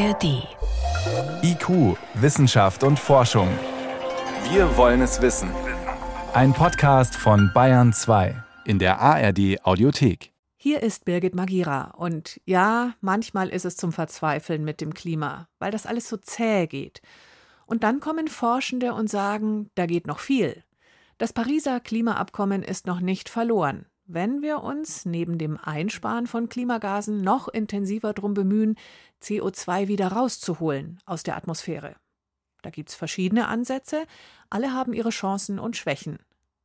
ARD. IQ, Wissenschaft und Forschung. Wir wollen es wissen. Ein Podcast von Bayern 2 in der ARD Audiothek. Hier ist Birgit Magira und ja, manchmal ist es zum Verzweifeln mit dem Klima, weil das alles so zäh geht. Und dann kommen Forschende und sagen, da geht noch viel. Das Pariser Klimaabkommen ist noch nicht verloren wenn wir uns neben dem Einsparen von Klimagasen noch intensiver darum bemühen, CO2 wieder rauszuholen aus der Atmosphäre. Da gibt es verschiedene Ansätze, alle haben ihre Chancen und Schwächen.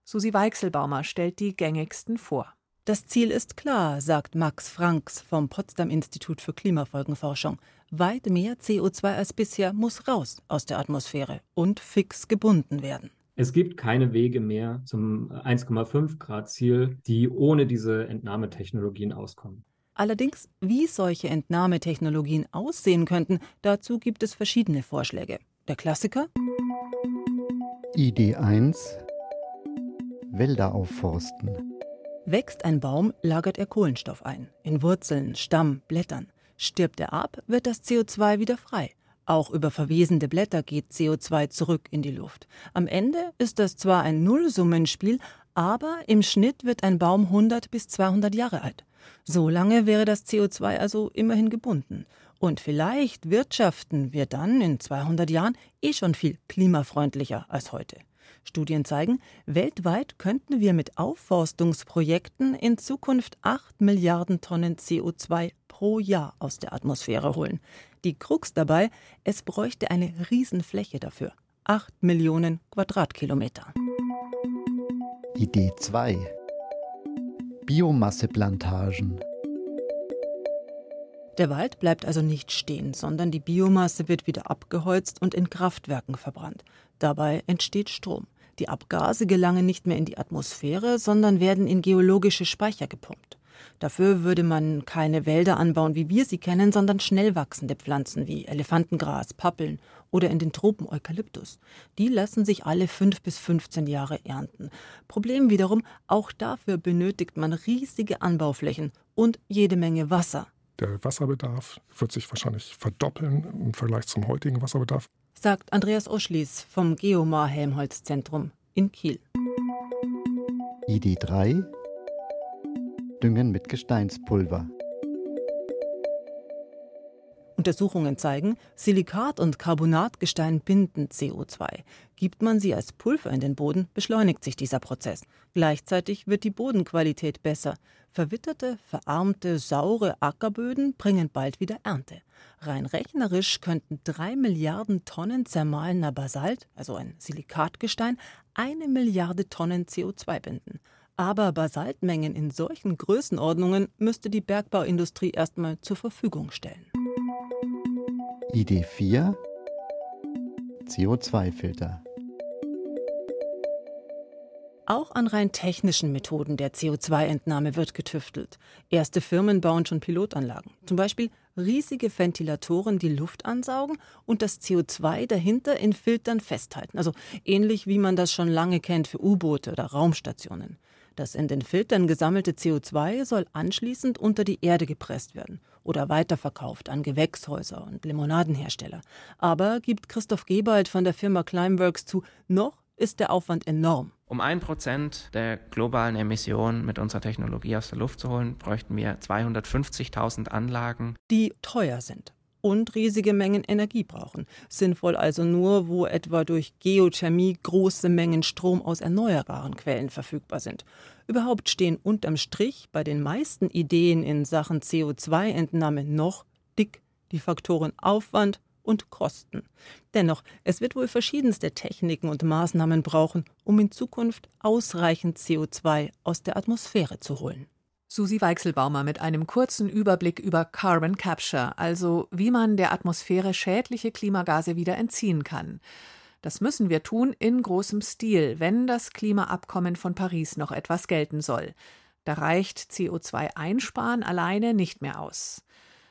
Susi Weichselbaumer stellt die gängigsten vor. Das Ziel ist klar, sagt Max Franks vom Potsdam Institut für Klimafolgenforschung. Weit mehr CO2 als bisher muss raus aus der Atmosphäre und fix gebunden werden. Es gibt keine Wege mehr zum 1,5 Grad Ziel, die ohne diese Entnahmetechnologien auskommen. Allerdings, wie solche Entnahmetechnologien aussehen könnten, dazu gibt es verschiedene Vorschläge. Der Klassiker? Idee 1 Wälder aufforsten. Wächst ein Baum, lagert er Kohlenstoff ein, in Wurzeln, Stamm, Blättern. Stirbt er ab, wird das CO2 wieder frei. Auch über verwesende Blätter geht CO2 zurück in die Luft. Am Ende ist das zwar ein Nullsummenspiel, aber im Schnitt wird ein Baum 100 bis 200 Jahre alt. So lange wäre das CO2 also immerhin gebunden. Und vielleicht wirtschaften wir dann in 200 Jahren eh schon viel klimafreundlicher als heute. Studien zeigen, weltweit könnten wir mit Aufforstungsprojekten in Zukunft 8 Milliarden Tonnen CO2 pro Jahr aus der Atmosphäre holen. Die Krux dabei, es bräuchte eine Riesenfläche dafür. 8 Millionen Quadratkilometer. Idee 2. Biomasseplantagen. Der Wald bleibt also nicht stehen, sondern die Biomasse wird wieder abgeholzt und in Kraftwerken verbrannt. Dabei entsteht Strom. Die Abgase gelangen nicht mehr in die Atmosphäre, sondern werden in geologische Speicher gepumpt. Dafür würde man keine Wälder anbauen, wie wir sie kennen, sondern schnell wachsende Pflanzen wie Elefantengras, Pappeln oder in den Tropen Eukalyptus. Die lassen sich alle fünf bis 15 Jahre ernten. Problem wiederum, auch dafür benötigt man riesige Anbauflächen und jede Menge Wasser. Der Wasserbedarf wird sich wahrscheinlich verdoppeln im Vergleich zum heutigen Wasserbedarf. Sagt Andreas Oschlies vom Geomar Helmholtz Zentrum in Kiel. Idee 3 Düngen mit Gesteinspulver. Untersuchungen zeigen, Silikat- und Carbonatgestein binden CO2. Gibt man sie als Pulver in den Boden, beschleunigt sich dieser Prozess. Gleichzeitig wird die Bodenqualität besser. Verwitterte, verarmte, saure Ackerböden bringen bald wieder Ernte. Rein rechnerisch könnten drei Milliarden Tonnen zermahlener Basalt, also ein Silikatgestein, eine Milliarde Tonnen CO2 binden. Aber Basaltmengen in solchen Größenordnungen müsste die Bergbauindustrie erstmal zur Verfügung stellen. Idee 4 CO2-Filter. Auch an rein technischen Methoden der CO2-Entnahme wird getüftelt. Erste Firmen bauen schon Pilotanlagen. Zum Beispiel riesige Ventilatoren, die Luft ansaugen und das CO2 dahinter in Filtern festhalten. Also ähnlich wie man das schon lange kennt für U-Boote oder Raumstationen. Das in den Filtern gesammelte CO2 soll anschließend unter die Erde gepresst werden oder weiterverkauft an Gewächshäuser und Limonadenhersteller. Aber gibt Christoph Gebald von der Firma Climeworks zu, noch ist der Aufwand enorm. Um ein Prozent der globalen Emissionen mit unserer Technologie aus der Luft zu holen, bräuchten wir 250.000 Anlagen, die teuer sind und riesige Mengen Energie brauchen. Sinnvoll also nur, wo etwa durch Geothermie große Mengen Strom aus erneuerbaren Quellen verfügbar sind. Überhaupt stehen unterm Strich bei den meisten Ideen in Sachen CO2-Entnahme noch dick die Faktoren Aufwand und Kosten. Dennoch, es wird wohl verschiedenste Techniken und Maßnahmen brauchen, um in Zukunft ausreichend CO2 aus der Atmosphäre zu holen. Susi Weichselbaumer mit einem kurzen Überblick über Carbon Capture, also wie man der Atmosphäre schädliche Klimagase wieder entziehen kann. Das müssen wir tun in großem Stil, wenn das Klimaabkommen von Paris noch etwas gelten soll. Da reicht CO2-Einsparen alleine nicht mehr aus.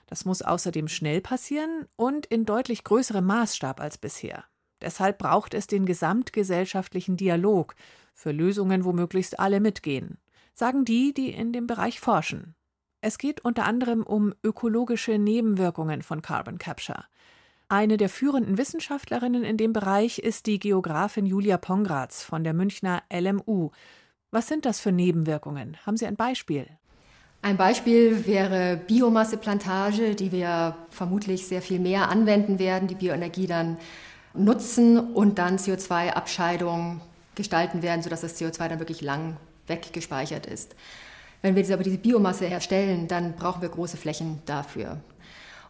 Das muss außerdem schnell passieren und in deutlich größerem Maßstab als bisher. Deshalb braucht es den gesamtgesellschaftlichen Dialog für Lösungen, wo möglichst alle mitgehen sagen die, die in dem Bereich forschen. Es geht unter anderem um ökologische Nebenwirkungen von Carbon Capture. Eine der führenden Wissenschaftlerinnen in dem Bereich ist die Geografin Julia Pongratz von der Münchner LMU. Was sind das für Nebenwirkungen? Haben Sie ein Beispiel? Ein Beispiel wäre Biomasseplantage, die wir vermutlich sehr viel mehr anwenden werden, die Bioenergie dann nutzen und dann CO2-Abscheidung gestalten werden, sodass das CO2 dann wirklich lang weggespeichert ist. Wenn wir jetzt aber diese Biomasse herstellen, dann brauchen wir große Flächen dafür.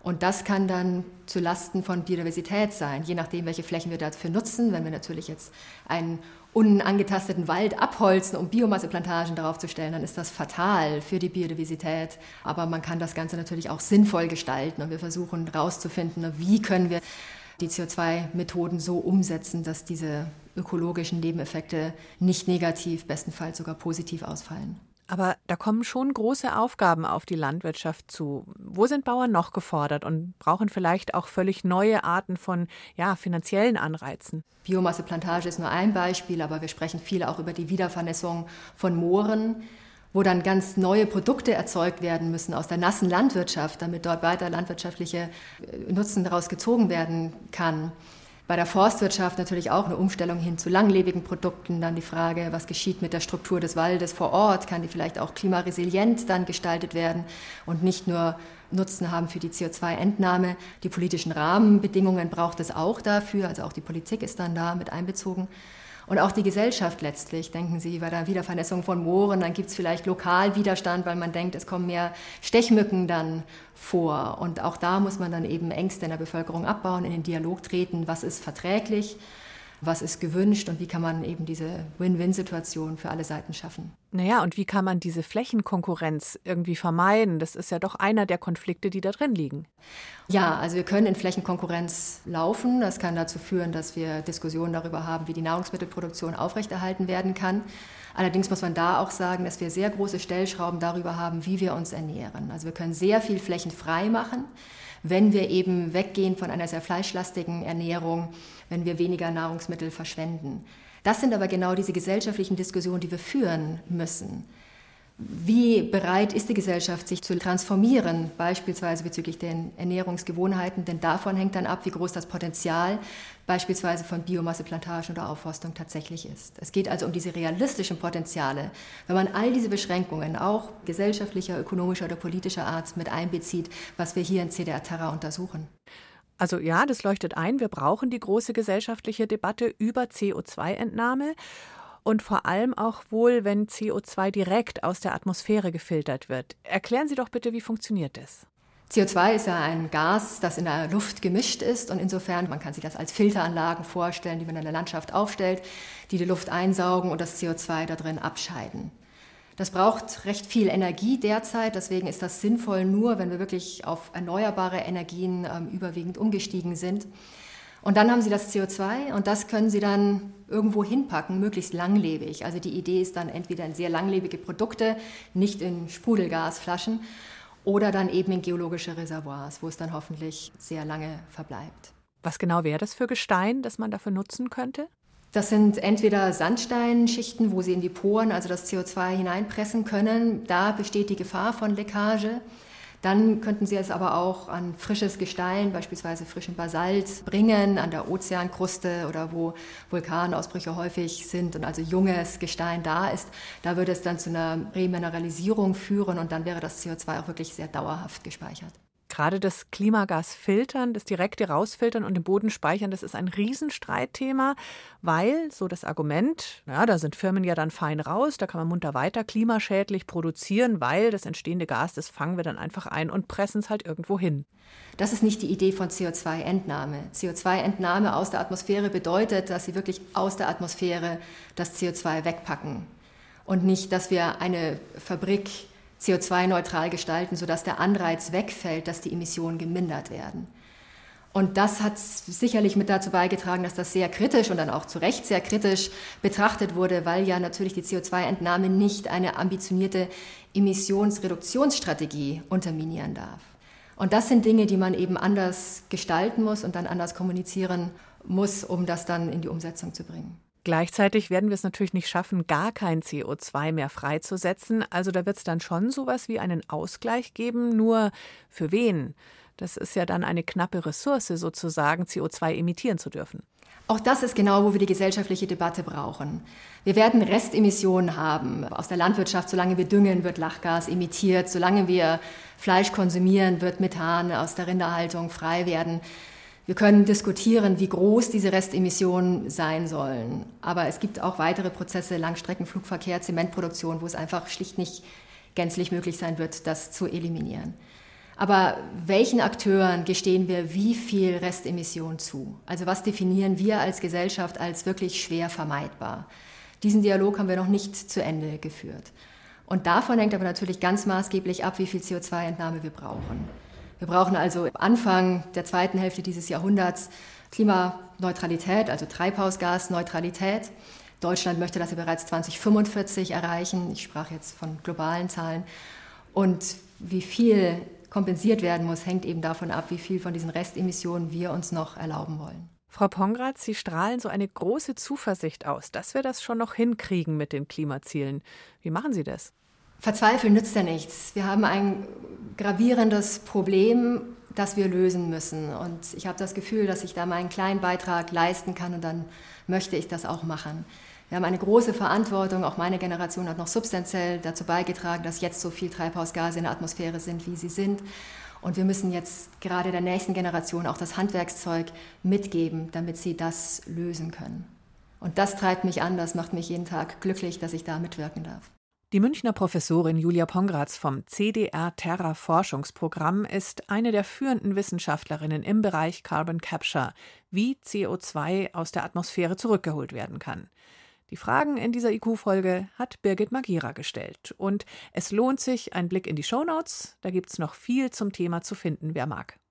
Und das kann dann zu Lasten von Biodiversität sein, je nachdem, welche Flächen wir dafür nutzen. Wenn wir natürlich jetzt einen unangetasteten Wald abholzen, um Biomasseplantagen darauf zu stellen, dann ist das fatal für die Biodiversität. Aber man kann das Ganze natürlich auch sinnvoll gestalten und wir versuchen herauszufinden, wie können wir die CO2-Methoden so umsetzen, dass diese ökologischen Nebeneffekte nicht negativ, bestenfalls sogar positiv ausfallen. Aber da kommen schon große Aufgaben auf die Landwirtschaft zu. Wo sind Bauern noch gefordert und brauchen vielleicht auch völlig neue Arten von ja, finanziellen Anreizen? Biomasseplantage ist nur ein Beispiel, aber wir sprechen viel auch über die Wiedervernässung von Mooren, wo dann ganz neue Produkte erzeugt werden müssen aus der nassen Landwirtschaft, damit dort weiter landwirtschaftliche äh, Nutzen daraus gezogen werden kann. Bei der Forstwirtschaft natürlich auch eine Umstellung hin zu langlebigen Produkten. Dann die Frage, was geschieht mit der Struktur des Waldes vor Ort? Kann die vielleicht auch klimaresilient dann gestaltet werden und nicht nur Nutzen haben für die CO2-Entnahme? Die politischen Rahmenbedingungen braucht es auch dafür. Also auch die Politik ist dann da mit einbezogen. Und auch die Gesellschaft letztlich, denken Sie, bei der Wiedervernässung von Mooren, dann gibt es vielleicht Lokalwiderstand, weil man denkt, es kommen mehr Stechmücken dann vor. Und auch da muss man dann eben Ängste in der Bevölkerung abbauen, in den Dialog treten, was ist verträglich was ist gewünscht und wie kann man eben diese Win-Win-Situation für alle Seiten schaffen. Naja, und wie kann man diese Flächenkonkurrenz irgendwie vermeiden? Das ist ja doch einer der Konflikte, die da drin liegen. Ja, also wir können in Flächenkonkurrenz laufen. Das kann dazu führen, dass wir Diskussionen darüber haben, wie die Nahrungsmittelproduktion aufrechterhalten werden kann. Allerdings muss man da auch sagen, dass wir sehr große Stellschrauben darüber haben, wie wir uns ernähren. Also wir können sehr viel Flächen frei machen wenn wir eben weggehen von einer sehr fleischlastigen Ernährung, wenn wir weniger Nahrungsmittel verschwenden. Das sind aber genau diese gesellschaftlichen Diskussionen, die wir führen müssen. Wie bereit ist die Gesellschaft, sich zu transformieren, beispielsweise bezüglich den Ernährungsgewohnheiten? Denn davon hängt dann ab, wie groß das Potenzial beispielsweise von Biomasseplantagen oder Aufforstung tatsächlich ist. Es geht also um diese realistischen Potenziale. Wenn man all diese Beschränkungen, auch gesellschaftlicher, ökonomischer oder politischer Art, mit einbezieht, was wir hier in CDR Terra untersuchen. Also ja, das leuchtet ein. Wir brauchen die große gesellschaftliche Debatte über CO2-Entnahme und vor allem auch wohl, wenn CO2 direkt aus der Atmosphäre gefiltert wird. Erklären Sie doch bitte, wie funktioniert das? CO2 ist ja ein Gas, das in der Luft gemischt ist und insofern, man kann sich das als Filteranlagen vorstellen, die man in der Landschaft aufstellt, die die Luft einsaugen und das CO2 da drin abscheiden. Das braucht recht viel Energie derzeit, deswegen ist das sinnvoll nur, wenn wir wirklich auf erneuerbare Energien ähm, überwiegend umgestiegen sind. Und dann haben Sie das CO2 und das können Sie dann irgendwo hinpacken, möglichst langlebig. Also die Idee ist dann entweder in sehr langlebige Produkte, nicht in Sprudelgasflaschen, oder dann eben in geologische Reservoirs, wo es dann hoffentlich sehr lange verbleibt. Was genau wäre das für Gestein, das man dafür nutzen könnte? Das sind entweder Sandsteinschichten, wo sie in die Poren, also das CO2 hineinpressen können. Da besteht die Gefahr von Leckage. Dann könnten Sie es aber auch an frisches Gestein, beispielsweise frischen Basalt, bringen, an der Ozeankruste oder wo Vulkanausbrüche häufig sind und also junges Gestein da ist. Da würde es dann zu einer Remineralisierung führen und dann wäre das CO2 auch wirklich sehr dauerhaft gespeichert. Gerade das Klimagas filtern, das direkte rausfiltern und im Boden speichern, das ist ein Riesenstreitthema, weil, so das Argument, ja, da sind Firmen ja dann fein raus, da kann man munter weiter klimaschädlich produzieren, weil das entstehende Gas, das fangen wir dann einfach ein und pressen es halt irgendwo hin. Das ist nicht die Idee von CO2-Entnahme. CO2-Entnahme aus der Atmosphäre bedeutet, dass sie wirklich aus der Atmosphäre das CO2 wegpacken und nicht, dass wir eine Fabrik CO2-neutral gestalten, sodass der Anreiz wegfällt, dass die Emissionen gemindert werden. Und das hat sicherlich mit dazu beigetragen, dass das sehr kritisch und dann auch zu Recht sehr kritisch betrachtet wurde, weil ja natürlich die CO2-Entnahme nicht eine ambitionierte Emissionsreduktionsstrategie unterminieren darf. Und das sind Dinge, die man eben anders gestalten muss und dann anders kommunizieren muss, um das dann in die Umsetzung zu bringen. Gleichzeitig werden wir es natürlich nicht schaffen, gar kein CO2 mehr freizusetzen. Also da wird es dann schon sowas wie einen Ausgleich geben. Nur für wen? Das ist ja dann eine knappe Ressource, sozusagen CO2 emittieren zu dürfen. Auch das ist genau, wo wir die gesellschaftliche Debatte brauchen. Wir werden Restemissionen haben. Aus der Landwirtschaft, solange wir düngen, wird Lachgas emittiert. Solange wir Fleisch konsumieren, wird Methan aus der Rinderhaltung frei werden. Wir können diskutieren, wie groß diese Restemissionen sein sollen. Aber es gibt auch weitere Prozesse, Langstreckenflugverkehr, Zementproduktion, wo es einfach schlicht nicht gänzlich möglich sein wird, das zu eliminieren. Aber welchen Akteuren gestehen wir wie viel Restemission zu? Also was definieren wir als Gesellschaft als wirklich schwer vermeidbar? Diesen Dialog haben wir noch nicht zu Ende geführt. Und davon hängt aber natürlich ganz maßgeblich ab, wie viel CO2-Entnahme wir brauchen. Wir brauchen also Anfang der zweiten Hälfte dieses Jahrhunderts Klimaneutralität, also Treibhausgasneutralität. Deutschland möchte das ja bereits 2045 erreichen. Ich sprach jetzt von globalen Zahlen. Und wie viel kompensiert werden muss, hängt eben davon ab, wie viel von diesen Restemissionen wir uns noch erlauben wollen. Frau Pongratz, Sie strahlen so eine große Zuversicht aus, dass wir das schon noch hinkriegen mit den Klimazielen. Wie machen Sie das? Verzweifeln nützt ja nichts. Wir haben ein gravierendes Problem, das wir lösen müssen. Und ich habe das Gefühl, dass ich da meinen kleinen Beitrag leisten kann und dann möchte ich das auch machen. Wir haben eine große Verantwortung, auch meine Generation hat noch substanziell dazu beigetragen, dass jetzt so viel Treibhausgase in der Atmosphäre sind, wie sie sind. Und wir müssen jetzt gerade der nächsten Generation auch das Handwerkszeug mitgeben, damit sie das lösen können. Und das treibt mich an, das macht mich jeden Tag glücklich, dass ich da mitwirken darf. Die Münchner Professorin Julia Pongratz vom CDR Terra Forschungsprogramm ist eine der führenden Wissenschaftlerinnen im Bereich Carbon Capture, wie CO2 aus der Atmosphäre zurückgeholt werden kann. Die Fragen in dieser IQ-Folge hat Birgit Magira gestellt. Und es lohnt sich ein Blick in die Shownotes. Da gibt es noch viel zum Thema zu finden, wer mag.